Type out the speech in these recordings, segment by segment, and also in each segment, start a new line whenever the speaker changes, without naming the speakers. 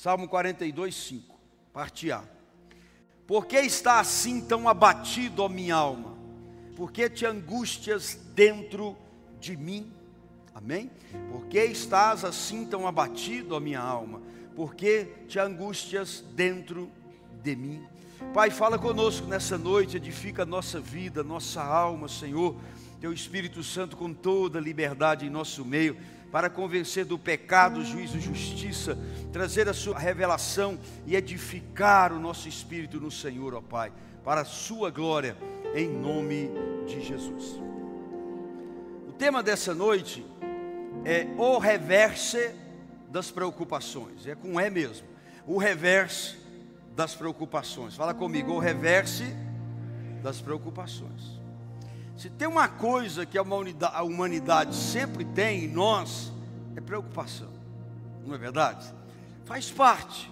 Salmo 42, 5, parte A. Por que está assim tão abatido, ó minha alma? Por que te angustias dentro de mim? Amém? Por que estás assim tão abatido, ó minha alma? Por que te angustias dentro de mim? Pai, fala conosco nessa noite, edifica a nossa vida, nossa alma, Senhor. Teu Espírito Santo com toda liberdade em nosso meio para convencer do pecado, juízo e justiça, trazer a sua revelação e edificar o nosso espírito no Senhor, ó Pai, para a sua glória, em nome de Jesus. O tema dessa noite é o reverse das preocupações, é com é mesmo, o reverse das preocupações. Fala comigo, o reverse das preocupações. Se tem uma coisa que a humanidade, sempre tem em nós, é preocupação. Não é verdade? Faz parte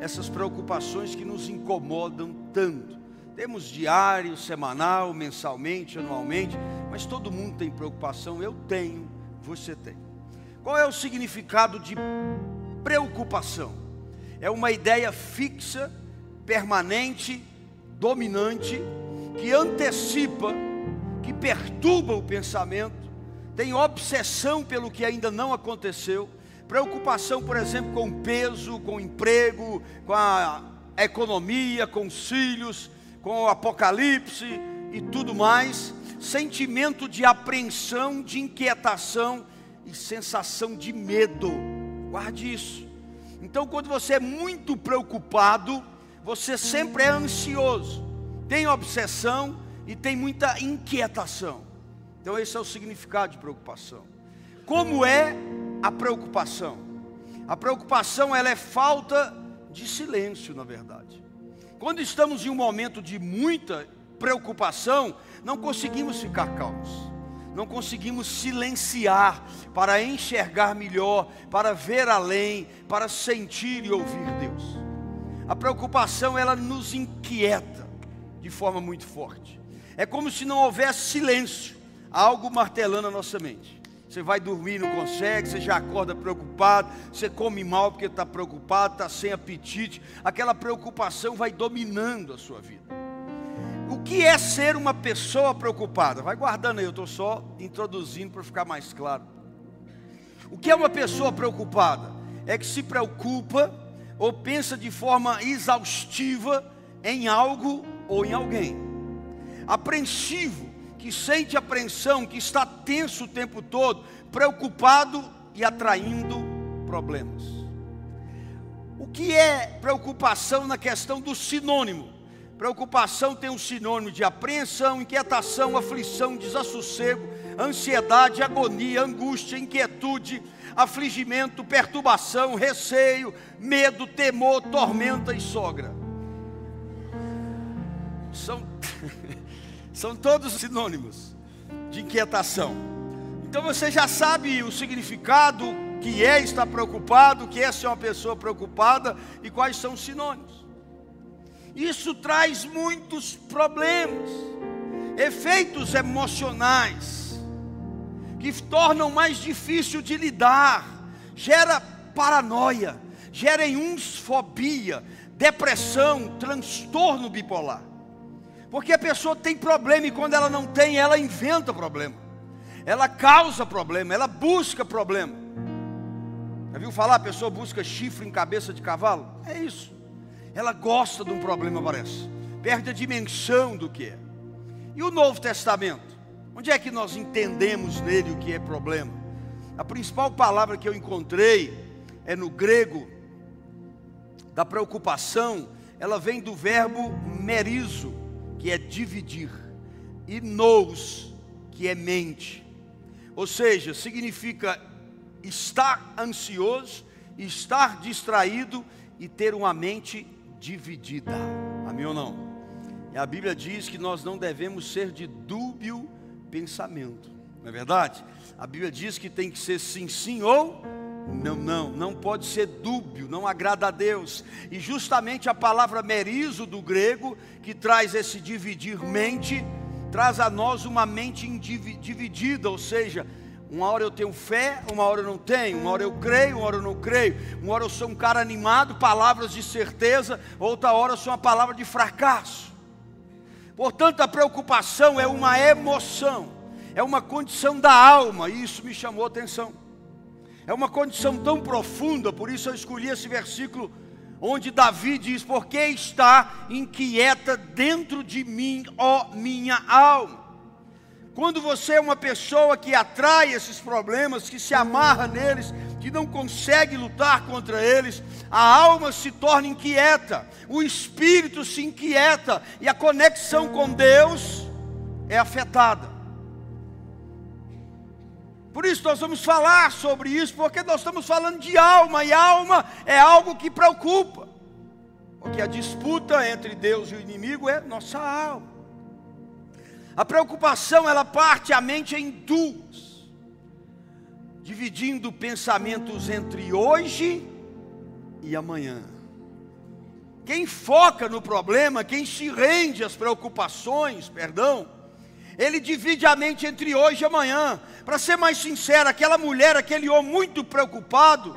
essas preocupações que nos incomodam tanto. Temos diário, semanal, mensalmente, anualmente, mas todo mundo tem preocupação. Eu tenho, você tem. Qual é o significado de preocupação? É uma ideia fixa, permanente, dominante, que antecipa que perturba o pensamento, tem obsessão pelo que ainda não aconteceu, preocupação, por exemplo, com peso, com emprego, com a economia, com os filhos, com o apocalipse e tudo mais, sentimento de apreensão, de inquietação e sensação de medo. Guarde isso. Então, quando você é muito preocupado, você sempre é ansioso, tem obsessão, e tem muita inquietação. Então, esse é o significado de preocupação. Como é a preocupação? A preocupação ela é falta de silêncio, na verdade. Quando estamos em um momento de muita preocupação, não conseguimos ficar calmos, não conseguimos silenciar para enxergar melhor, para ver além, para sentir e ouvir Deus. A preocupação ela nos inquieta de forma muito forte. É como se não houvesse silêncio, algo martelando a nossa mente. Você vai dormir, não consegue, você já acorda preocupado, você come mal porque está preocupado, está sem apetite. Aquela preocupação vai dominando a sua vida. O que é ser uma pessoa preocupada? Vai guardando aí, eu estou só introduzindo para ficar mais claro. O que é uma pessoa preocupada? É que se preocupa ou pensa de forma exaustiva em algo ou em alguém apreensivo, que sente apreensão, que está tenso o tempo todo, preocupado e atraindo problemas. O que é preocupação na questão do sinônimo? Preocupação tem um sinônimo de apreensão, inquietação, aflição, desassossego, ansiedade, agonia, angústia, inquietude, afligimento, perturbação, receio, medo, temor, tormenta e sogra. São São todos sinônimos de inquietação. Então você já sabe o significado que é estar preocupado, que é ser uma pessoa preocupada e quais são os sinônimos. Isso traz muitos problemas, efeitos emocionais que tornam mais difícil de lidar, gera paranoia, gera em uns fobia, depressão, transtorno bipolar. Porque a pessoa tem problema e quando ela não tem, ela inventa problema. Ela causa problema, ela busca problema. Já viu falar? A pessoa busca chifre em cabeça de cavalo? É isso. Ela gosta de um problema, parece. Perde a dimensão do que é. E o Novo Testamento? Onde é que nós entendemos nele o que é problema? A principal palavra que eu encontrei é no grego da preocupação, ela vem do verbo merizo, que é dividir, e nous, que é mente. Ou seja, significa estar ansioso, estar distraído e ter uma mente dividida. Amém ou não? E a Bíblia diz que nós não devemos ser de dúbio pensamento. Não é verdade? A Bíblia diz que tem que ser sim, sim ou não, não, não pode ser dúbio, não agrada a Deus. E justamente a palavra merizo do grego, que traz esse dividir mente, traz a nós uma mente dividida, ou seja, Uma hora eu tenho fé, uma hora eu não tenho, uma hora eu creio, uma hora eu não creio, uma hora eu sou um cara animado, palavras de certeza, outra hora eu sou uma palavra de fracasso. Portanto, a preocupação é uma emoção, é uma condição da alma, e isso me chamou a atenção. É uma condição tão profunda, por isso eu escolhi esse versículo onde Davi diz: Porque está inquieta dentro de mim, ó minha alma. Quando você é uma pessoa que atrai esses problemas, que se amarra neles, que não consegue lutar contra eles, a alma se torna inquieta, o espírito se inquieta e a conexão com Deus é afetada. Por isso nós vamos falar sobre isso, porque nós estamos falando de alma, e alma é algo que preocupa. Porque a disputa entre Deus e o inimigo é nossa alma. A preocupação ela parte a mente em duas, dividindo pensamentos entre hoje e amanhã. Quem foca no problema, quem se rende às preocupações, perdão, ele divide a mente entre hoje e amanhã. Para ser mais sincero, aquela mulher, aquele homem muito preocupado,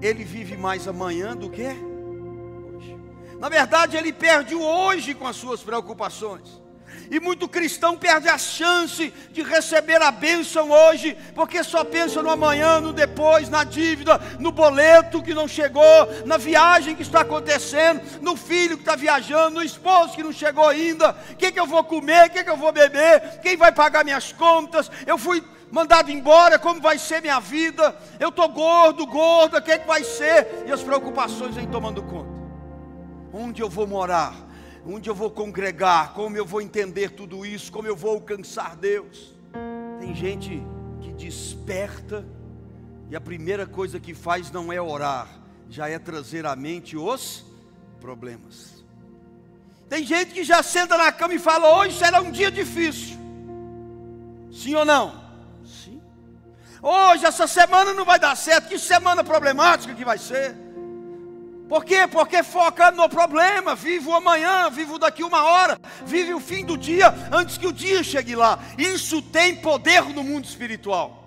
ele vive mais amanhã do que hoje. Na verdade, ele perde o hoje com as suas preocupações. E muito cristão perde a chance de receber a bênção hoje, porque só pensa no amanhã, no depois, na dívida, no boleto que não chegou, na viagem que está acontecendo, no filho que está viajando, no esposo que não chegou ainda. O que, que eu vou comer? O que, que eu vou beber? Quem vai pagar minhas contas? Eu fui mandado embora, como vai ser minha vida? Eu estou gordo, gorda, o que, que vai ser? E as preocupações vêm tomando conta. Onde eu vou morar? Onde eu vou congregar, como eu vou entender tudo isso, como eu vou alcançar Deus. Tem gente que desperta e a primeira coisa que faz não é orar, já é trazer à mente os problemas. Tem gente que já senta na cama e fala: hoje será um dia difícil. Sim ou não? Sim. Hoje, essa semana não vai dar certo. Que semana problemática que vai ser. Por quê? Porque foca no problema, vive o amanhã, vive daqui uma hora, vive o fim do dia antes que o dia chegue lá. Isso tem poder no mundo espiritual.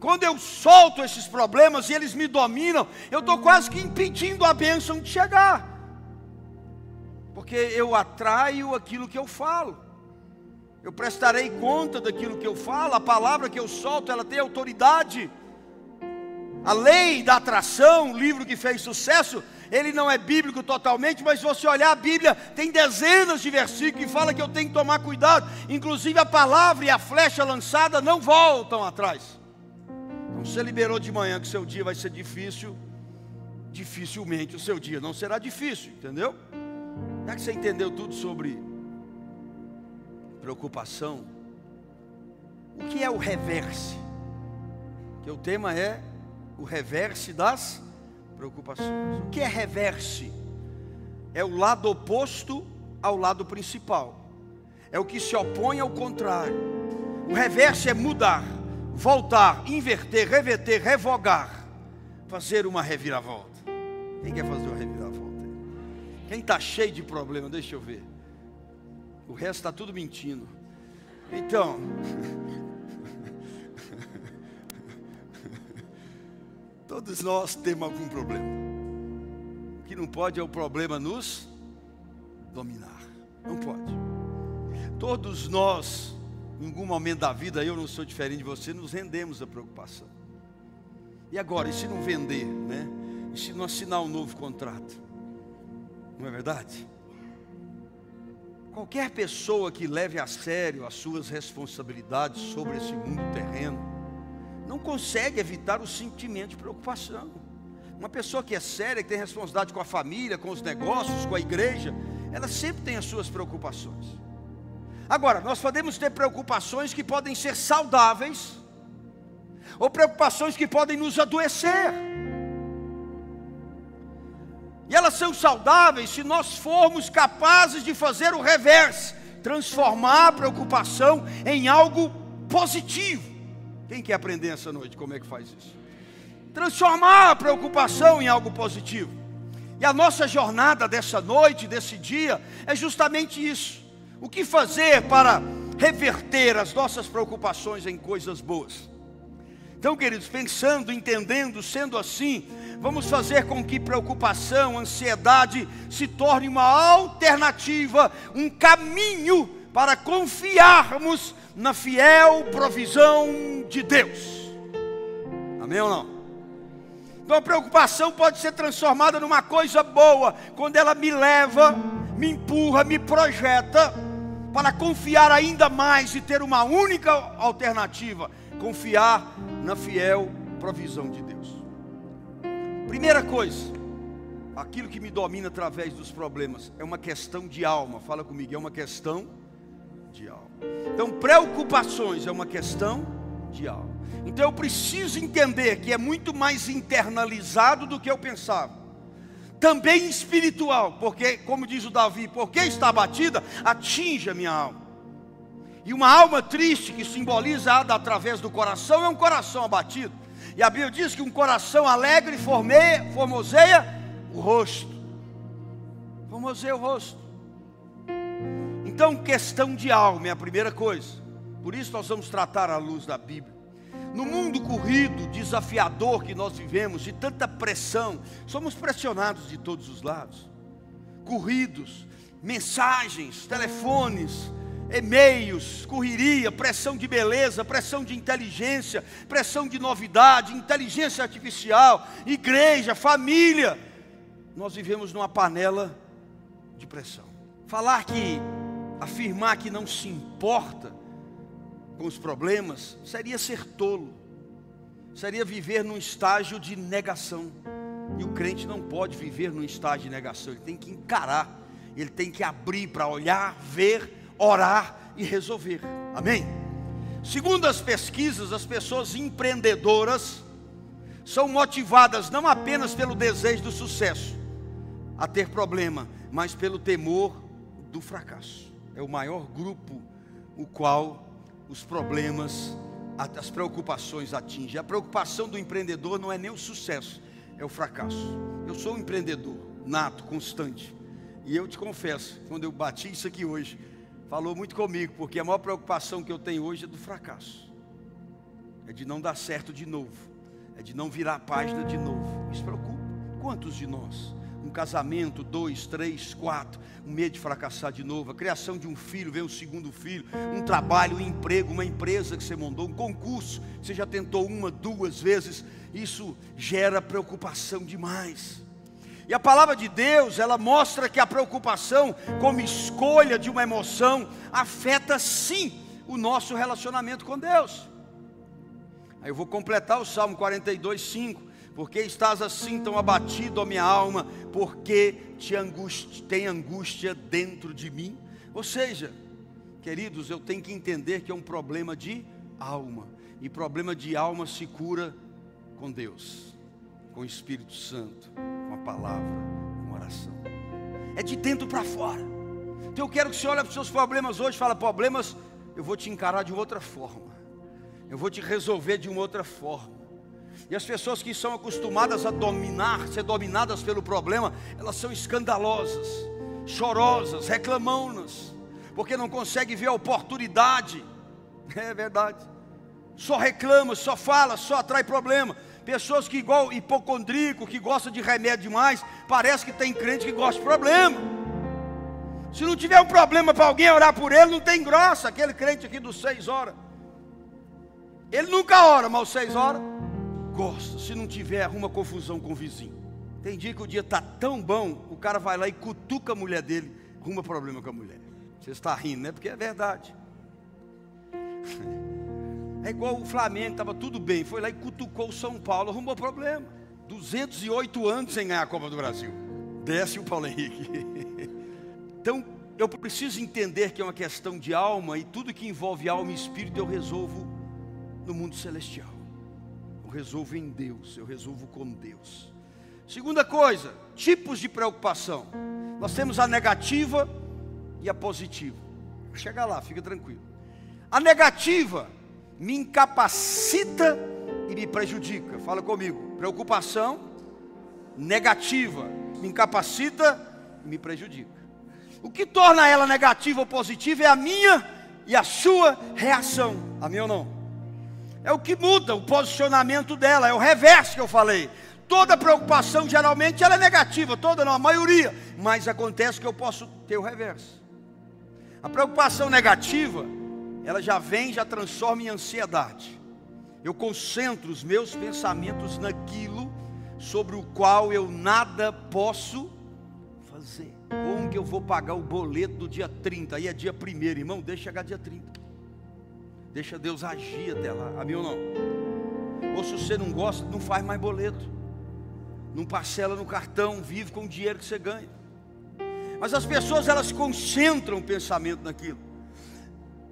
Quando eu solto esses problemas e eles me dominam, eu estou quase que impedindo a bênção de chegar. Porque eu atraio aquilo que eu falo. Eu prestarei conta daquilo que eu falo, a palavra que eu solto, ela tem autoridade. A lei da atração, livro que fez sucesso, ele não é bíblico totalmente, mas se você olhar a Bíblia, tem dezenas de versículos que fala que eu tenho que tomar cuidado. Inclusive a palavra e a flecha lançada não voltam atrás. Então você liberou de manhã que seu dia vai ser difícil, dificilmente o seu dia não será difícil, entendeu? Já que você entendeu tudo sobre preocupação, o que é o reverse? Que o tema é o reverse das preocupações. O que é reverse? É o lado oposto ao lado principal. É o que se opõe ao contrário. O reverse é mudar, voltar, inverter, reverter, revogar, fazer uma reviravolta. Quem quer fazer uma reviravolta? Quem está cheio de problema? Deixa eu ver. O resto está tudo mentindo. Então, Todos nós temos algum problema. O que não pode é o problema nos dominar. Não pode. Todos nós, em algum momento da vida, eu não sou diferente de você, nos rendemos à preocupação. E agora, e se não vender, né? E se não assinar um novo contrato? Não é verdade? Qualquer pessoa que leve a sério as suas responsabilidades sobre esse mundo terreno, não consegue evitar o sentimento de preocupação. Uma pessoa que é séria, que tem responsabilidade com a família, com os negócios, com a igreja, ela sempre tem as suas preocupações. Agora, nós podemos ter preocupações que podem ser saudáveis, ou preocupações que podem nos adoecer. E elas são saudáveis se nós formos capazes de fazer o reverso, transformar a preocupação em algo positivo. Quem quer aprender essa noite como é que faz isso? Transformar a preocupação em algo positivo. E a nossa jornada dessa noite, desse dia, é justamente isso. O que fazer para reverter as nossas preocupações em coisas boas. Então, queridos, pensando, entendendo, sendo assim, vamos fazer com que preocupação, ansiedade se torne uma alternativa, um caminho para confiarmos na fiel provisão de Deus. Amém ou não? Então a preocupação pode ser transformada numa coisa boa, quando ela me leva, me empurra, me projeta para confiar ainda mais e ter uma única alternativa: confiar na fiel provisão de Deus. Primeira coisa, aquilo que me domina através dos problemas é uma questão de alma. Fala comigo, é uma questão de alma. Então, preocupações é uma questão de alma. Então eu preciso entender que é muito mais internalizado do que eu pensava. Também espiritual, porque, como diz o Davi, porque está abatida, atinge a minha alma. E uma alma triste que simboliza através do coração é um coração abatido. E a Bíblia diz que um coração alegre formeia, formoseia o rosto. Formoseia o rosto. Então, questão de alma é a primeira coisa. Por isso nós vamos tratar à luz da Bíblia. No mundo corrido, desafiador que nós vivemos, de tanta pressão, somos pressionados de todos os lados. Corridos, mensagens, telefones, e-mails, correria, pressão de beleza, pressão de inteligência, pressão de novidade, inteligência artificial, igreja, família. Nós vivemos numa panela de pressão. Falar que, afirmar que não se importa, com os problemas, seria ser tolo, seria viver num estágio de negação. E o crente não pode viver num estágio de negação, ele tem que encarar, ele tem que abrir para olhar, ver, orar e resolver. Amém? Segundo as pesquisas, as pessoas empreendedoras são motivadas não apenas pelo desejo do sucesso, a ter problema, mas pelo temor do fracasso. É o maior grupo o qual os problemas, as preocupações atingem. A preocupação do empreendedor não é nem o sucesso, é o fracasso. Eu sou um empreendedor nato, constante. E eu te confesso, quando eu bati isso aqui hoje, falou muito comigo, porque a maior preocupação que eu tenho hoje é do fracasso. É de não dar certo de novo. É de não virar a página de novo. Isso preocupa. Quantos de nós? Casamento, dois, três, quatro, um medo de fracassar de novo, a criação de um filho, vem um segundo filho, um trabalho, um emprego, uma empresa que você mandou, um concurso, você já tentou uma, duas vezes, isso gera preocupação demais. E a palavra de Deus, ela mostra que a preocupação, como escolha de uma emoção, afeta sim o nosso relacionamento com Deus. Aí eu vou completar o Salmo 42, 5 porque estás assim tão abatido, a minha alma? Porque te angústia, tem angústia dentro de mim? Ou seja, queridos, eu tenho que entender que é um problema de alma. E problema de alma se cura com Deus, com o Espírito Santo, com a palavra, com a oração. É de dentro para fora. Então eu quero que você olhe para os seus problemas hoje e fala, problemas, eu vou te encarar de outra forma. Eu vou te resolver de uma outra forma. E as pessoas que são acostumadas a dominar, ser dominadas pelo problema, elas são escandalosas, chorosas, reclamonas, porque não conseguem ver a oportunidade. É verdade. Só reclama, só fala, só atrai problema. Pessoas que igual hipocondríaco, que gosta de remédio demais, parece que tem crente que gosta de problema. Se não tiver um problema para alguém orar por ele, não tem grossa, aquele crente aqui dos seis horas. Ele nunca ora, mas seis horas gosta. Se não tiver, arruma confusão com o vizinho. Tem dia que o dia está tão bom, o cara vai lá e cutuca a mulher dele, arruma problema com a mulher. Você está rindo, né? Porque é verdade. É igual o Flamengo, estava tudo bem, foi lá e cutucou o São Paulo, arrumou problema. 208 anos sem ganhar a Copa do Brasil. Desce o Paulo Henrique. Então, eu preciso entender que é uma questão de alma e tudo que envolve alma e espírito eu resolvo no mundo celestial resolvo em Deus, eu resolvo com Deus. Segunda coisa, tipos de preocupação. Nós temos a negativa e a positiva. Vou chegar lá, fica tranquilo. A negativa me incapacita e me prejudica. Fala comigo. Preocupação negativa me incapacita e me prejudica. O que torna ela negativa ou positiva é a minha e a sua reação. Amém ou não? É o que muda o posicionamento dela, é o reverso que eu falei. Toda preocupação geralmente ela é negativa, toda não, a maioria, mas acontece que eu posso ter o reverso. A preocupação negativa, ela já vem, já transforma em ansiedade. Eu concentro os meus pensamentos naquilo sobre o qual eu nada posso fazer. Como que eu vou pagar o boleto do dia 30? Aí é dia 1 irmão, deixa chegar dia 30. Deixa Deus agir até lá. Amém ou não? Ou se você não gosta, não faz mais boleto. Não parcela no cartão, vive com o dinheiro que você ganha. Mas as pessoas elas concentram o pensamento naquilo.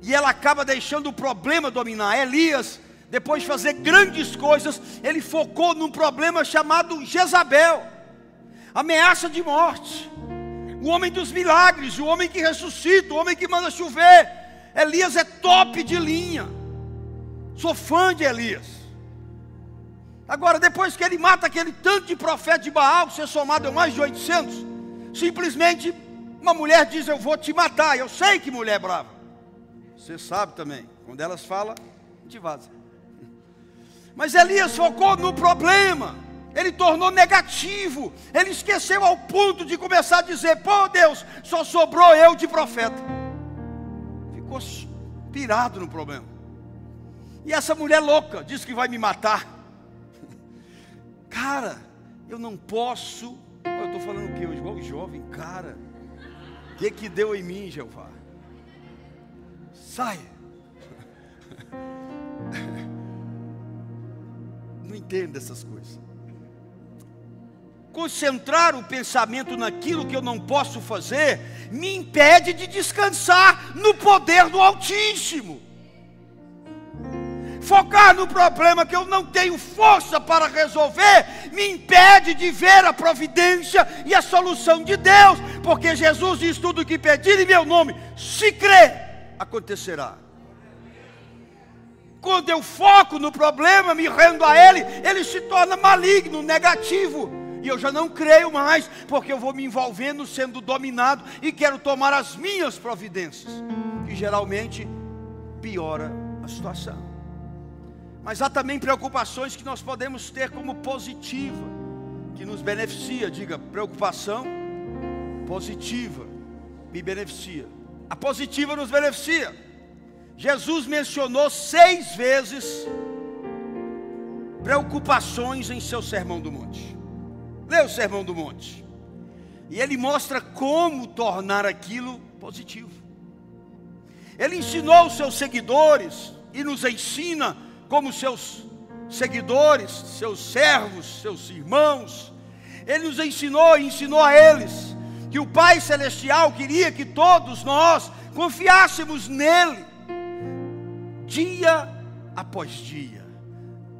E ela acaba deixando o problema dominar. Elias, depois de fazer grandes coisas, ele focou num problema chamado Jezabel ameaça de morte. O homem dos milagres, o homem que ressuscita, o homem que manda chover. Elias é top de linha. Sou fã de Elias. Agora, depois que ele mata aquele tanto de profeta de Baal, que ser somado é mais de 800, simplesmente uma mulher diz: Eu vou te matar. Eu sei que mulher é brava. Você sabe também. Quando elas falam, a gente vaza. Mas Elias focou no problema ele tornou negativo, ele esqueceu ao ponto de começar a dizer: pô Deus, só sobrou eu de profeta. Ficou pirado no problema. E essa mulher louca disse que vai me matar. Cara, eu não posso. Eu estou falando o quê? Igual jovem, cara. O que, que deu em mim, Jeová? Sai. Não entendo essas coisas concentrar o pensamento naquilo que eu não posso fazer, me impede de descansar no poder do Altíssimo. Focar no problema que eu não tenho força para resolver, me impede de ver a providência e a solução de Deus, porque Jesus diz: tudo o que pedir em meu nome, se crer, acontecerá. Quando eu foco no problema, me rendo a Ele, ele se torna maligno, negativo e eu já não creio mais, porque eu vou me envolvendo, sendo dominado e quero tomar as minhas providências, que geralmente piora a situação. Mas há também preocupações que nós podemos ter como positiva, que nos beneficia. Diga, preocupação positiva me beneficia. A positiva nos beneficia. Jesus mencionou seis vezes preocupações em seu sermão do monte. Lê o Sermão do Monte. E ele mostra como tornar aquilo positivo. Ele ensinou os seus seguidores e nos ensina como seus seguidores, seus servos, seus irmãos. Ele nos ensinou e ensinou a eles que o Pai Celestial queria que todos nós confiássemos nele, dia após dia,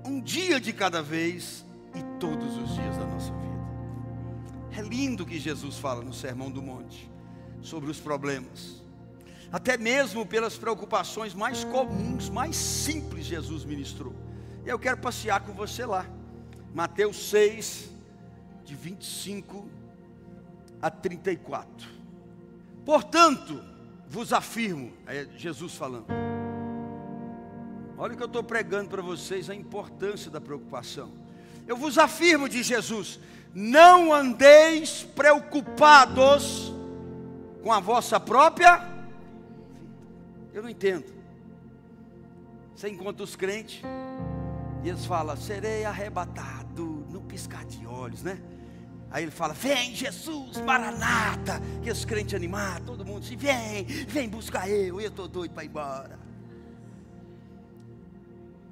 um dia de cada vez e todos os dias da vida. É lindo que Jesus fala no Sermão do Monte sobre os problemas. Até mesmo pelas preocupações mais comuns, mais simples, Jesus ministrou. E eu quero passear com você lá. Mateus 6, de 25 a 34. Portanto, vos afirmo, é Jesus falando. Olha o que eu estou pregando para vocês, a importância da preocupação. Eu vos afirmo, de Jesus, não andeis preocupados com a vossa própria. Eu não entendo. Você encontra os crentes e eles falam: serei arrebatado no piscar de olhos, né? Aí ele fala: Vem Jesus, Maranata. Que os crentes animados, todo mundo diz: Vem, vem buscar eu. Eu estou doido para ir embora.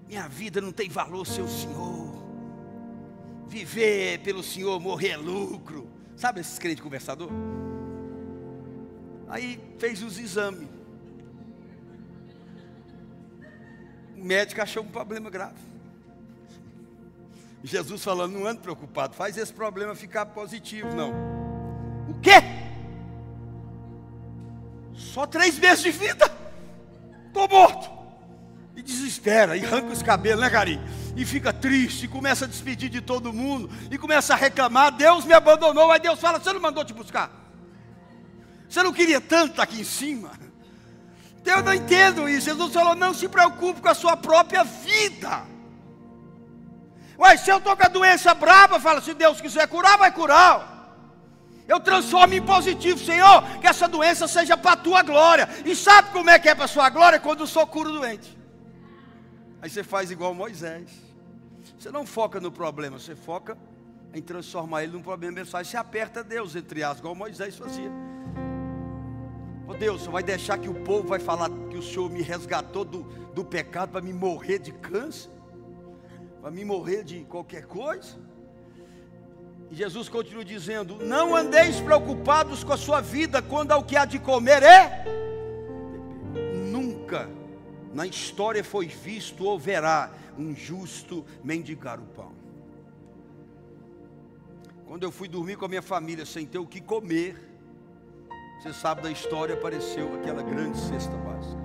Minha vida não tem valor, seu Senhor viver pelo Senhor, morrer é lucro. Sabe esses crentes conversador? Aí fez os exames. O médico achou um problema grave. Jesus falando, não ande preocupado, faz esse problema ficar positivo, não. O quê? Só três meses de vida? Estou morto. E desespera, e arranca os cabelos, né, carinho? E fica triste, e começa a despedir de todo mundo, e começa a reclamar: Deus me abandonou. Aí Deus fala: Você não mandou te buscar? Você não queria tanto aqui em cima? Eu não entendo isso. Jesus falou: não se preocupe com a sua própria vida. Ué, se eu estou com a doença braba, fala, se Deus quiser curar, vai curar. Eu transformo em positivo, Senhor, que essa doença seja para a tua glória. E sabe como é que é para a sua glória? Quando sou curo doente. Aí você faz igual Moisés. Você não foca no problema, você foca em transformar ele num problema pessoal. Você aperta Deus, entre aspas, igual Moisés fazia. Oh Deus, você vai deixar que o povo vai falar que o Senhor me resgatou do, do pecado para me morrer de câncer? Para me morrer de qualquer coisa? E Jesus continua dizendo: Não andeis preocupados com a sua vida quando ao que há de comer é. Nunca na história foi visto ou verá um justo mendigar o pão. Quando eu fui dormir com a minha família sem ter o que comer, você sabe da história, apareceu aquela grande cesta básica.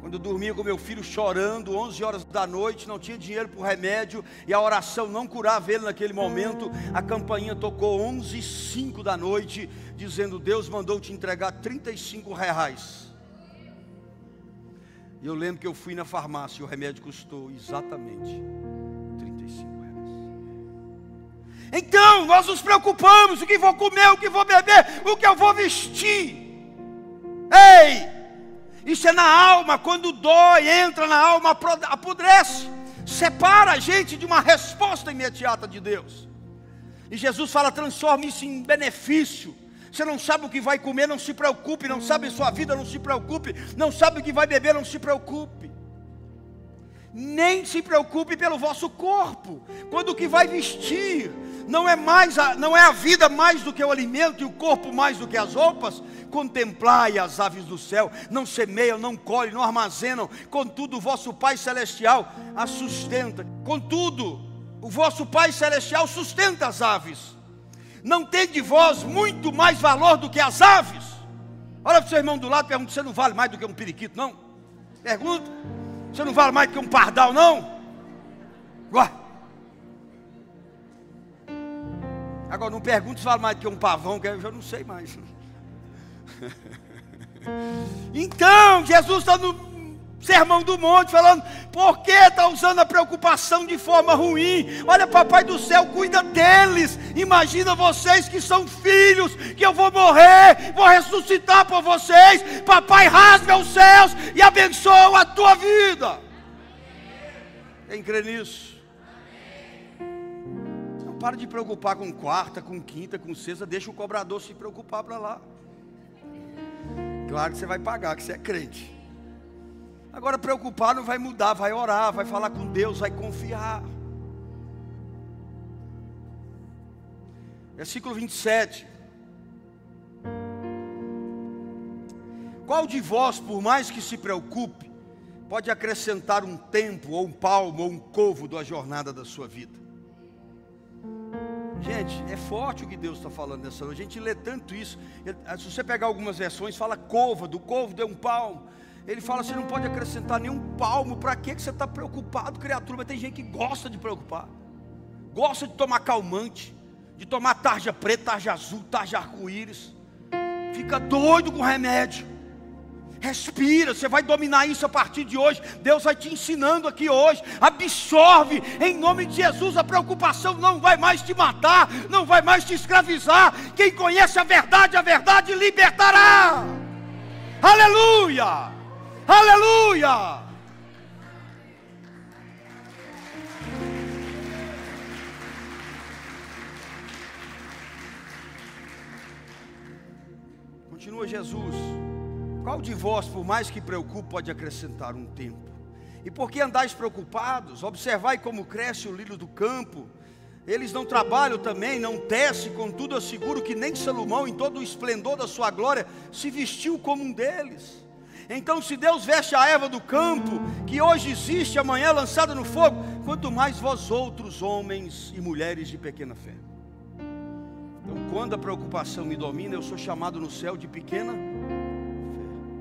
Quando eu dormia com meu filho chorando, 11 horas da noite, não tinha dinheiro para o remédio e a oração não curava ele naquele momento, a campainha tocou 11 e 5 da noite, dizendo: Deus mandou te entregar 35 reais. E eu lembro que eu fui na farmácia e o remédio custou exatamente Então, nós nos preocupamos: o que vou comer, o que vou beber, o que eu vou vestir. Ei, isso é na alma, quando dói, entra na alma, apodrece, separa a gente de uma resposta imediata de Deus. E Jesus fala: transforme isso em benefício. Você não sabe o que vai comer, não se preocupe. Não sabe sua vida, não se preocupe. Não sabe o que vai beber, não se preocupe. Nem se preocupe pelo vosso corpo, quando o que vai vestir não é mais a, não é a vida mais do que o alimento e o corpo mais do que as roupas. Contemplai as aves do céu, não semeiam, não colhem, não armazenam, contudo o vosso Pai celestial as sustenta. Contudo, o vosso Pai celestial sustenta as aves. Não tem de vós muito mais valor do que as aves? Olha para o seu irmão do lado e pergunta: você não vale mais do que um periquito, não? Pergunta: você não vale mais do que um pardal, não? Guarda. Agora não pergunte se vale mais do que um pavão, que eu já não sei mais. Então, Jesus está no Sermão do Monte falando, por que está usando a preocupação de forma ruim? Olha, papai do céu, cuida deles. Imagina vocês que são filhos, que eu vou morrer, vou ressuscitar por vocês. Papai rasga os céus e abençoa a tua vida. Quem crê nisso? para de preocupar com quarta, com quinta, com sexta, deixa o cobrador se preocupar para lá. Claro que você vai pagar, que você é crente. Agora preocupar não vai mudar, vai orar, vai falar com Deus, vai confiar. Versículo 27. Qual de vós, por mais que se preocupe, pode acrescentar um tempo, ou um palmo, ou um covo da jornada da sua vida? Gente, é forte o que Deus está falando nessa noite. A gente lê tanto isso. Se você pegar algumas versões, fala cova, do covo deu um palmo. Ele fala, você não pode acrescentar nenhum palmo. Para que você está preocupado, criatura? Mas tem gente que gosta de preocupar. Gosta de tomar calmante, de tomar tarja preta, tarja azul, tarja arco-íris. Fica doido com remédio. Respira, você vai dominar isso a partir de hoje. Deus vai te ensinando aqui hoje. Absorve em nome de Jesus. A preocupação não vai mais te matar, não vai mais te escravizar. Quem conhece a verdade, a verdade libertará. Aleluia! Aleluia! Continua Jesus. Qual de vós, por mais que preocupe, pode acrescentar um tempo? E por que andais preocupados? Observai como cresce o lírio do campo. Eles não trabalham também, não tecem, contudo asseguro que nem Salomão, em todo o esplendor da sua glória, se vestiu como um deles. Então, se Deus veste a erva do campo, que hoje existe, amanhã lançada no fogo, quanto mais vós outros, homens e mulheres de pequena fé. Então, quando a preocupação me domina, eu sou chamado no céu de pequena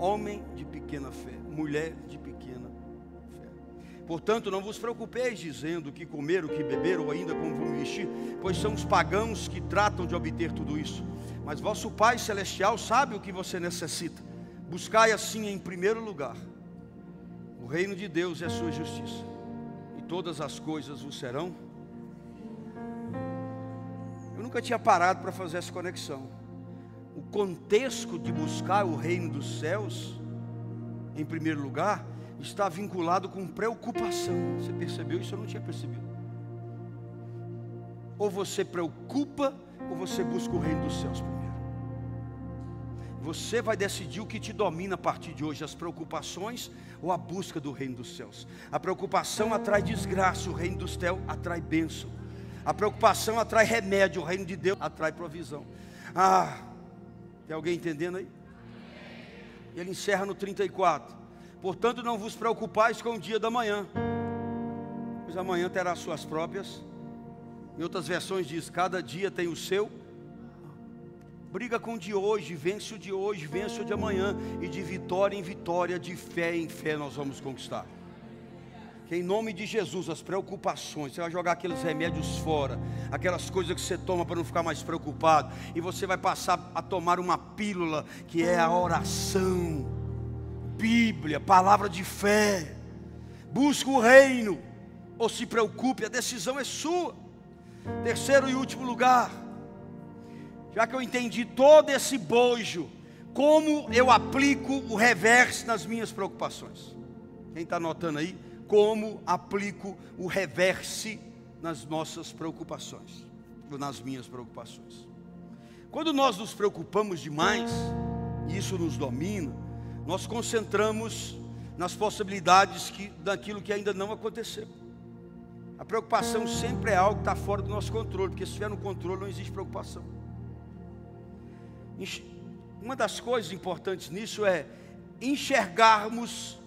homem de pequena fé, mulher de pequena fé. Portanto, não vos preocupeis dizendo o que comer, o que beber ou ainda como vão vestir, pois são os pagãos que tratam de obter tudo isso. Mas vosso Pai celestial sabe o que você necessita, Buscai assim em primeiro lugar o reino de Deus e a sua justiça, e todas as coisas vos serão. Eu nunca tinha parado para fazer essa conexão. O contexto de buscar o reino dos céus, em primeiro lugar, está vinculado com preocupação. Você percebeu isso? Eu não tinha percebido. Ou você preocupa, ou você busca o reino dos céus primeiro. Você vai decidir o que te domina a partir de hoje, as preocupações ou a busca do reino dos céus. A preocupação atrai desgraça, o reino dos céus atrai bênção. A preocupação atrai remédio, o reino de Deus atrai provisão. Ah, tem alguém entendendo aí? Ele encerra no 34. Portanto, não vos preocupais com o dia da manhã, pois amanhã terá suas próprias. Em outras versões diz: cada dia tem o seu. Briga com o de hoje, vence o de hoje, vence o de amanhã, e de vitória em vitória, de fé em fé, nós vamos conquistar. Que em nome de Jesus, as preocupações, você vai jogar aqueles remédios fora, aquelas coisas que você toma para não ficar mais preocupado, e você vai passar a tomar uma pílula que é a oração Bíblia, palavra de fé. Busque o reino, ou se preocupe, a decisão é sua. Terceiro e último lugar, já que eu entendi todo esse bojo, como eu aplico o reverso nas minhas preocupações? Quem está anotando aí? Como aplico o reverse nas nossas preocupações, ou nas minhas preocupações? Quando nós nos preocupamos demais, e isso nos domina, nós concentramos nas possibilidades que, daquilo que ainda não aconteceu. A preocupação sempre é algo que está fora do nosso controle, porque se estiver no controle não existe preocupação. Uma das coisas importantes nisso é enxergarmos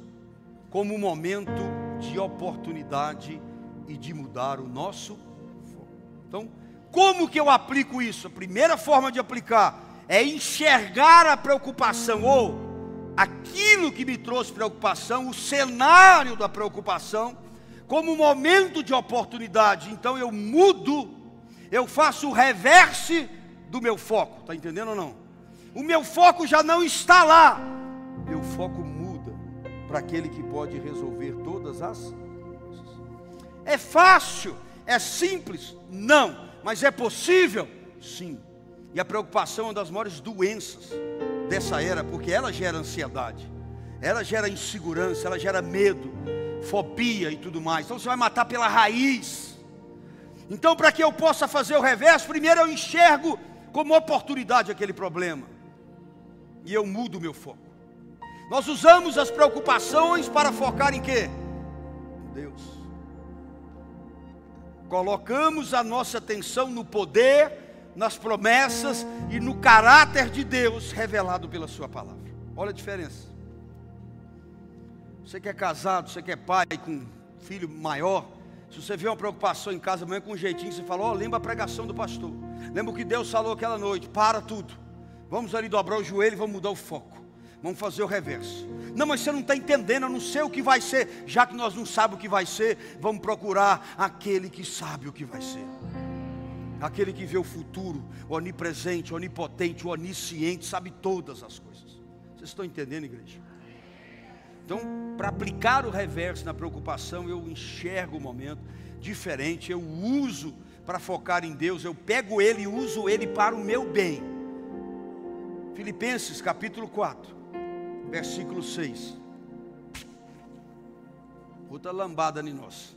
como um momento de oportunidade e de mudar o nosso foco. Então, como que eu aplico isso? A primeira forma de aplicar é enxergar a preocupação ou aquilo que me trouxe preocupação, o cenário da preocupação, como um momento de oportunidade. Então eu mudo, eu faço o reverse do meu foco, está entendendo ou não? O meu foco já não está lá, meu foco muda para aquele que pode resolver todas as coisas. É fácil, é simples? Não, mas é possível? Sim. E a preocupação é uma das maiores doenças dessa era, porque ela gera ansiedade, ela gera insegurança, ela gera medo, fobia e tudo mais. Então você vai matar pela raiz. Então, para que eu possa fazer o reverso, primeiro eu enxergo como oportunidade aquele problema, e eu mudo o meu foco. Nós usamos as preocupações para focar em quê? Deus. Colocamos a nossa atenção no poder nas promessas e no caráter de Deus revelado pela Sua palavra. Olha a diferença. Você que é casado, você que é pai com filho maior, se você vê uma preocupação em casa amanhã com um jeitinho, você fala: Ó, oh, lembra a pregação do pastor, lembra o que Deus falou aquela noite, para tudo, vamos ali dobrar o joelho e vamos mudar o foco, vamos fazer o reverso. Não, mas você não está entendendo, eu não sei o que vai ser, já que nós não sabemos o que vai ser, vamos procurar aquele que sabe o que vai ser aquele que vê o futuro, onipresente, onipotente, onisciente, sabe todas as coisas. Vocês estão entendendo, igreja? Então, para aplicar o reverso na preocupação, eu enxergo o momento diferente, eu uso para focar em Deus, eu pego ele e uso ele para o meu bem. Filipenses capítulo 4, versículo 6. Outra lambada em nós.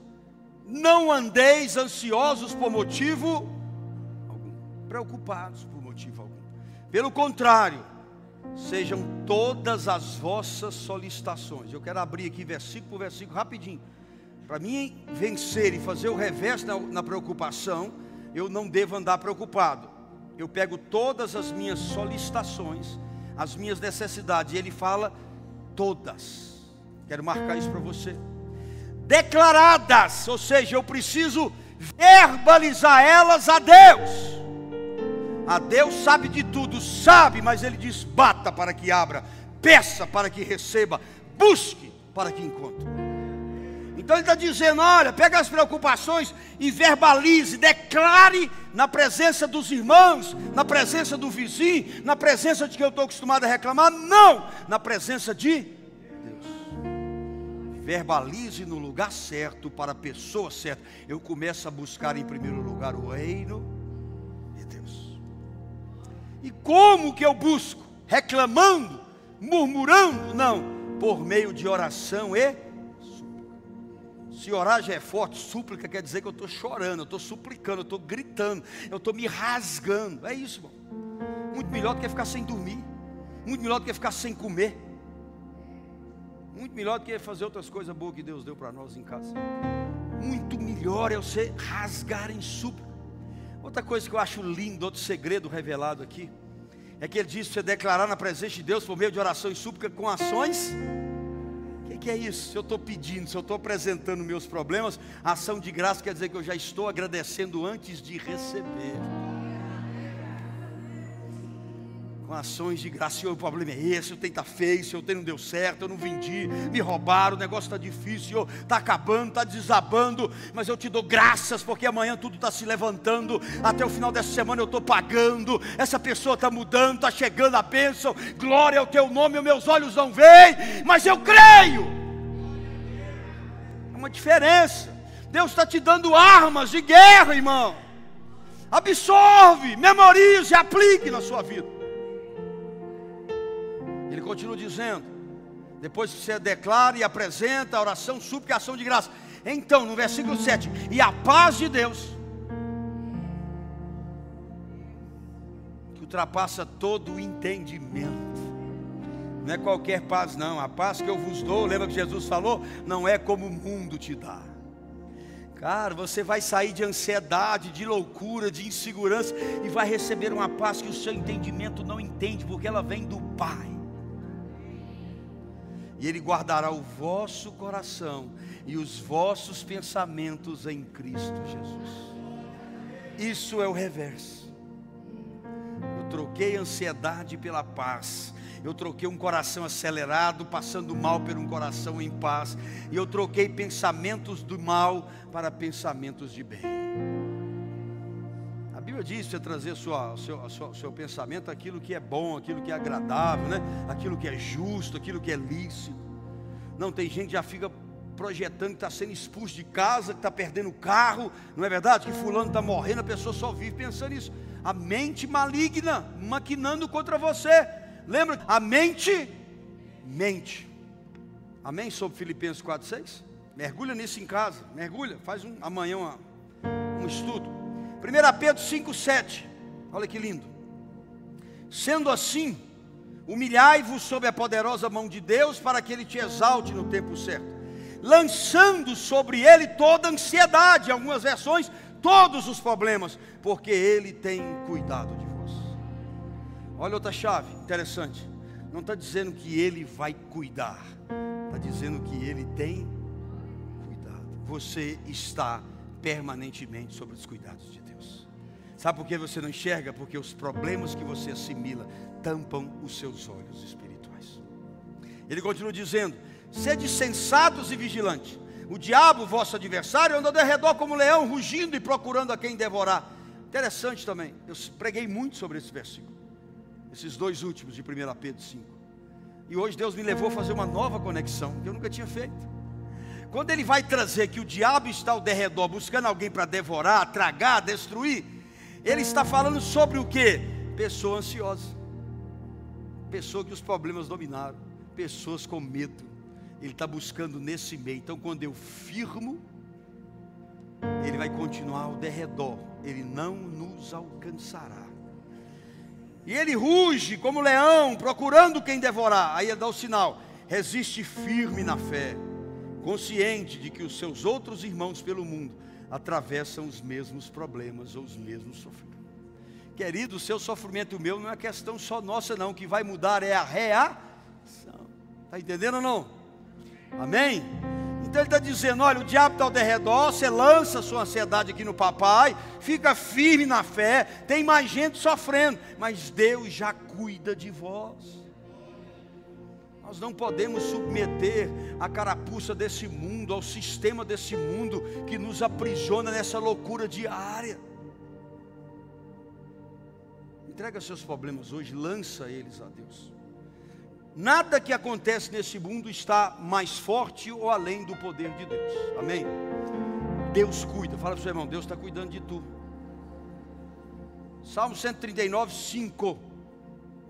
Não andeis ansiosos por motivo preocupados por motivo algum. Pelo contrário, sejam todas as vossas solicitações. Eu quero abrir aqui versículo por versículo rapidinho. Para mim vencer e fazer o reverso na, na preocupação, eu não devo andar preocupado. Eu pego todas as minhas solicitações, as minhas necessidades, e ele fala todas. Quero marcar isso para você. Declaradas, ou seja, eu preciso verbalizar elas a Deus. A Deus sabe de tudo, sabe, mas Ele diz: bata para que abra, peça para que receba, busque para que encontre. Então ele está dizendo: olha, pega as preocupações e verbalize, declare na presença dos irmãos, na presença do vizinho, na presença de que eu estou acostumado a reclamar, não, na presença de Deus. Verbalize no lugar certo, para a pessoa certa. Eu começo a buscar em primeiro lugar o reino de Deus. E como que eu busco? Reclamando, murmurando? Não, por meio de oração e se orar já é forte, súplica quer dizer que eu estou chorando, eu estou suplicando, eu estou gritando, eu estou me rasgando. É isso, irmão. Muito melhor do que ficar sem dormir, muito melhor do que ficar sem comer, muito melhor do que fazer outras coisas boas que Deus deu para nós em casa. Muito melhor é você rasgar em súplica. Outra coisa que eu acho lindo, outro segredo revelado aqui, é que ele diz: você declarar na presença de Deus por meio de oração e súplica com ações que é isso? Se eu estou pedindo, se eu estou apresentando meus problemas, ação de graça quer dizer que eu já estou agradecendo antes de receber. Com ações de graça, Senhor, o problema é esse, eu tenho tá feio, eu tenho não deu certo, eu não vendi, me roubaram, o negócio está difícil, está acabando, está desabando, mas eu te dou graças, porque amanhã tudo está se levantando, até o final dessa semana eu estou pagando, essa pessoa está mudando, está chegando a bênção, glória ao teu nome, meus olhos não veem, mas eu creio uma diferença. Deus está te dando armas de guerra, irmão. Absorve, memorize, aplique na sua vida. Continua dizendo: depois que você declara e apresenta a oração, súplica ação de graça. Então, no versículo 7, e a paz de Deus, que ultrapassa todo o entendimento, não é qualquer paz, não. A paz que eu vos dou, lembra que Jesus falou? Não é como o mundo te dá. Cara, você vai sair de ansiedade, de loucura, de insegurança e vai receber uma paz que o seu entendimento não entende, porque ela vem do Pai. E Ele guardará o vosso coração e os vossos pensamentos em Cristo Jesus. Isso é o reverso. Eu troquei ansiedade pela paz. Eu troquei um coração acelerado, passando mal por um coração em paz. E eu troquei pensamentos do mal para pensamentos de bem. Bíblia diz você trazer sua, seu, sua, seu pensamento aquilo que é bom, aquilo que é agradável, né? aquilo que é justo, aquilo que é lícito. Não, tem gente que já fica projetando que está sendo expulso de casa, que está perdendo o carro, não é verdade? Que fulano está morrendo, a pessoa só vive pensando nisso. A mente maligna maquinando contra você. Lembra? A mente mente. Amém? Sobre Filipenses 4,6? Mergulha nisso em casa. Mergulha. Faz um, amanhã uma, um estudo. 1 Pedro 5,7. Olha que lindo. Sendo assim, humilhai-vos sob a poderosa mão de Deus, para que Ele te exalte no tempo certo, lançando sobre Ele toda ansiedade, algumas versões, todos os problemas, porque Ele tem cuidado de Olha outra chave interessante. Não está dizendo que ele vai cuidar, está dizendo que ele tem cuidado. Você está permanentemente sobre os cuidados de Deus. Sabe por que você não enxerga? Porque os problemas que você assimila tampam os seus olhos espirituais. Ele continua dizendo: sede sensatos e vigilantes. O diabo, vosso adversário, anda ao redor como leão, rugindo e procurando a quem devorar. Interessante também. Eu preguei muito sobre esse versículo. Esses dois últimos de 1 Pedro 5. E hoje Deus me levou a fazer uma nova conexão que eu nunca tinha feito. Quando ele vai trazer que o diabo está ao derredor buscando alguém para devorar, tragar, destruir, ele está falando sobre o que? Pessoa ansiosa, pessoa que os problemas dominaram, pessoas com medo. Ele está buscando nesse meio. Então, quando eu firmo, ele vai continuar ao derredor, ele não nos alcançará. E ele ruge como leão, procurando quem devorar. Aí ele dá o sinal: resiste firme na fé, consciente de que os seus outros irmãos pelo mundo atravessam os mesmos problemas ou os mesmos sofrimentos. Querido, o seu sofrimento o meu não é questão só nossa, não. O que vai mudar é a reação. Está entendendo ou não? Amém? Então ele está dizendo: olha, o diabo está ao derredor, você lança a sua ansiedade aqui no papai, fica firme na fé, tem mais gente sofrendo, mas Deus já cuida de vós. Nós não podemos submeter a carapuça desse mundo, ao sistema desse mundo que nos aprisiona nessa loucura diária. Entrega seus problemas hoje, lança eles a Deus. Nada que acontece nesse mundo está mais forte ou além do poder de Deus. Amém? Deus cuida. Fala para o seu irmão, Deus está cuidando de tu. Salmo 139, 5.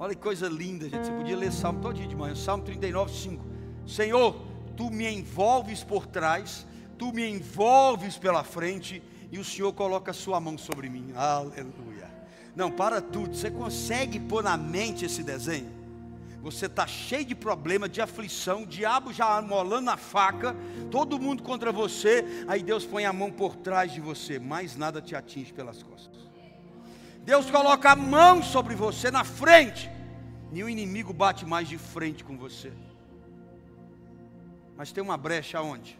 Olha que coisa linda, gente. Você podia ler Salmo todo dia de manhã. Salmo 39, 5. Senhor, tu me envolves por trás, tu me envolves pela frente, e o Senhor coloca a sua mão sobre mim. Aleluia. Não, para tudo. Você consegue pôr na mente esse desenho? Você está cheio de problema, de aflição, diabo já amolando a faca, todo mundo contra você, aí Deus põe a mão por trás de você, mais nada te atinge pelas costas. Deus coloca a mão sobre você na frente, e o inimigo bate mais de frente com você. Mas tem uma brecha onde?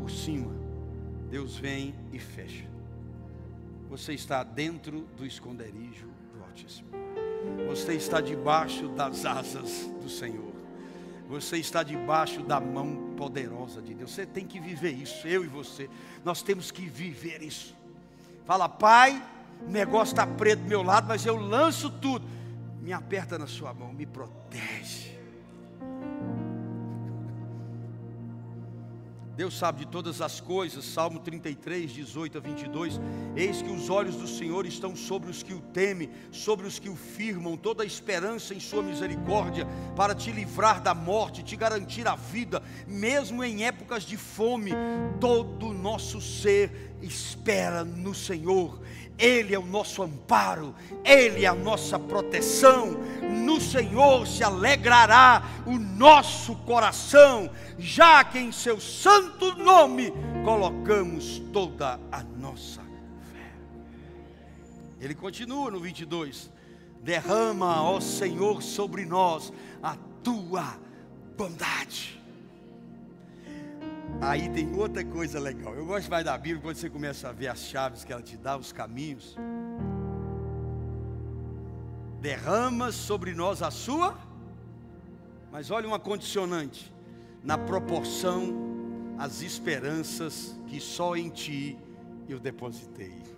Por cima. Deus vem e fecha. Você está dentro do esconderijo do Altíssimo. Você está debaixo das asas do Senhor. Você está debaixo da mão poderosa de Deus. Você tem que viver isso, eu e você. Nós temos que viver isso. Fala, Pai, o negócio está preto do meu lado, mas eu lanço tudo. Me aperta na sua mão, me protege. Deus sabe de todas as coisas, Salmo 33, 18 a 22. Eis que os olhos do Senhor estão sobre os que o temem, sobre os que o firmam, toda a esperança em Sua misericórdia, para te livrar da morte, te garantir a vida, mesmo em épocas de fome. Todo o nosso ser espera no Senhor, ele é o nosso amparo, Ele é a nossa proteção. No Senhor se alegrará o nosso coração, já que em Seu santo nome colocamos toda a nossa fé. Ele continua no 22: Derrama, ó Senhor, sobre nós a tua bondade Aí tem outra coisa legal. Eu gosto mais da Bíblia quando você começa a ver as chaves que ela te dá, os caminhos. Derrama sobre nós a sua, mas olha uma condicionante: na proporção as esperanças que só em ti eu depositei.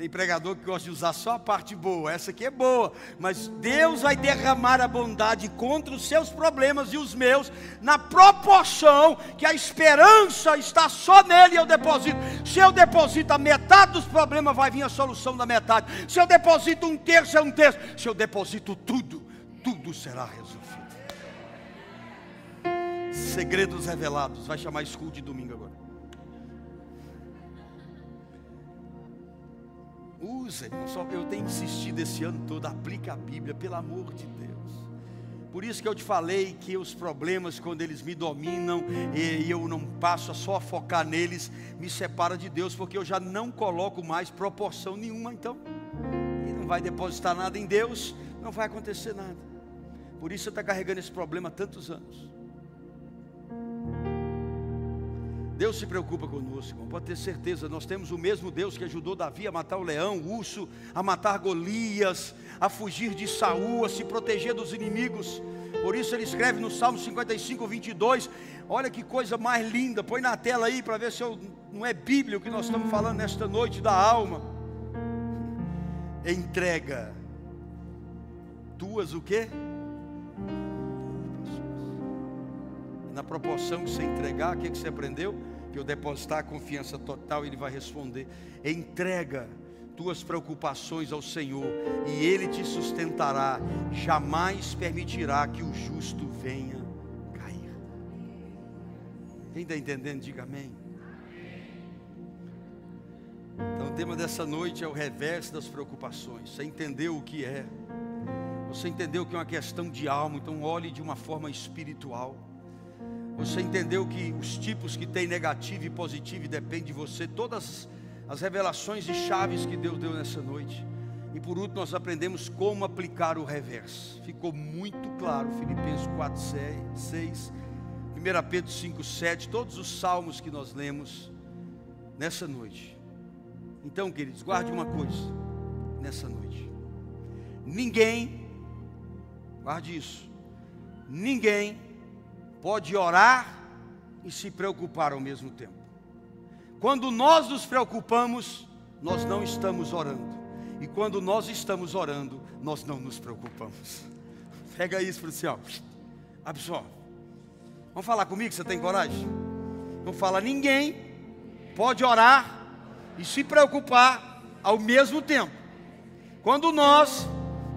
Tem pregador que gosta de usar só a parte boa, essa aqui é boa, mas Deus vai derramar a bondade contra os seus problemas e os meus, na proporção que a esperança está só nele eu deposito. Se eu deposito a metade dos problemas, vai vir a solução da metade. Se eu deposito um terço, é um terço. Se eu deposito tudo, tudo será resolvido. Segredos revelados, vai chamar escudo de domingo agora. Usa, irmão. Só eu tenho insistido esse ano todo, aplica a Bíblia, pelo amor de Deus. Por isso que eu te falei que os problemas, quando eles me dominam e eu não passo a só focar neles, me separa de Deus, porque eu já não coloco mais proporção nenhuma, então. E não vai depositar nada em Deus, não vai acontecer nada. Por isso você está carregando esse problema há tantos anos. Deus se preocupa conosco, pode ter certeza. Nós temos o mesmo Deus que ajudou Davi a matar o leão, o urso, a matar Golias, a fugir de Saul, a se proteger dos inimigos. Por isso ele escreve no Salmo 55, 22. Olha que coisa mais linda. Põe na tela aí para ver se eu, não é Bíblia o que nós estamos falando nesta noite da alma. Entrega tuas o quê? Na proporção que você entregar, o que você aprendeu? Que eu depositar a confiança total, Ele vai responder. Entrega tuas preocupações ao Senhor e Ele te sustentará. Jamais permitirá que o justo venha cair. Quem está entendendo, diga amém. Então, o tema dessa noite é o reverso das preocupações. Você entendeu o que é? Você entendeu que é uma questão de alma, então olhe de uma forma espiritual. Você entendeu que os tipos que tem negativo e positivo depende de você, todas as revelações e chaves que Deus deu nessa noite. E por último, nós aprendemos como aplicar o reverso. Ficou muito claro, Filipenses 4, 6, 1 Pedro 5, 7, todos os salmos que nós lemos nessa noite. Então, queridos, guarde uma coisa nessa noite: ninguém Guarde isso. Ninguém pode orar e se preocupar ao mesmo tempo. Quando nós nos preocupamos, nós não estamos orando. E quando nós estamos orando, nós não nos preocupamos. Pega isso céu. Absorve. Vamos falar comigo, você tem coragem? Não fala, ninguém pode orar e se preocupar ao mesmo tempo. Quando nós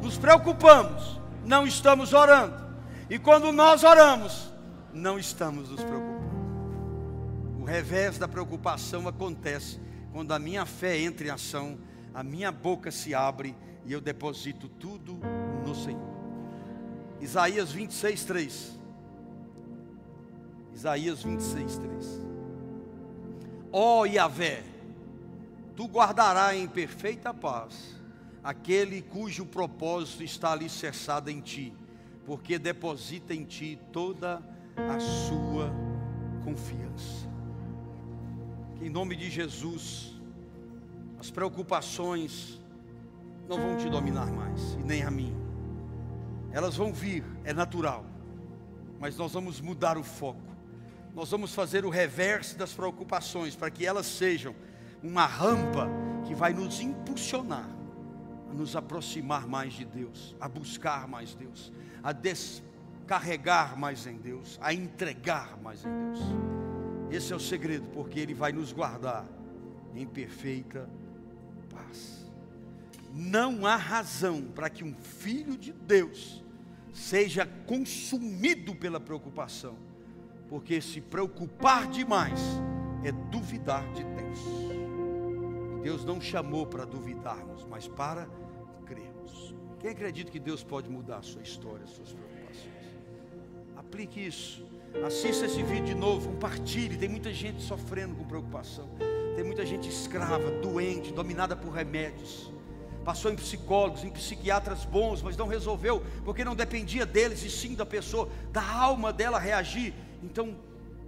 nos preocupamos, não estamos orando. E quando nós oramos, não estamos nos preocupando. O revés da preocupação acontece quando a minha fé entra em ação, a minha boca se abre e eu deposito tudo no Senhor. Isaías 26, 3. Isaías 26, 3. Ó oh, Yahvé, tu guardarás em perfeita paz aquele cujo propósito está alicerçado em ti, porque deposita em ti toda a sua confiança. Que em nome de Jesus, as preocupações não vão te dominar mais, e nem a mim. Elas vão vir, é natural, mas nós vamos mudar o foco. Nós vamos fazer o reverso das preocupações para que elas sejam uma rampa que vai nos impulsionar a nos aproximar mais de Deus, a buscar mais Deus, a descarregar mais em Deus, a entregar mais em Deus. Esse é o segredo, porque Ele vai nos guardar em perfeita paz. Não há razão para que um filho de Deus seja consumido pela preocupação, porque se preocupar demais é duvidar de Deus. E Deus não chamou para duvidarmos, mas para crermos. Quem acredita que Deus pode mudar a sua história, as suas preocupações? Aplique isso. Assista esse vídeo de novo, compartilhe. Tem muita gente sofrendo com preocupação. Tem muita gente escrava, doente, dominada por remédios. Passou em psicólogos, em psiquiatras bons, mas não resolveu, porque não dependia deles e sim da pessoa, da alma dela reagir. Então,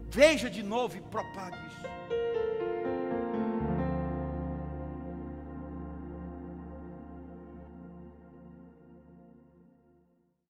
veja de novo e propague isso.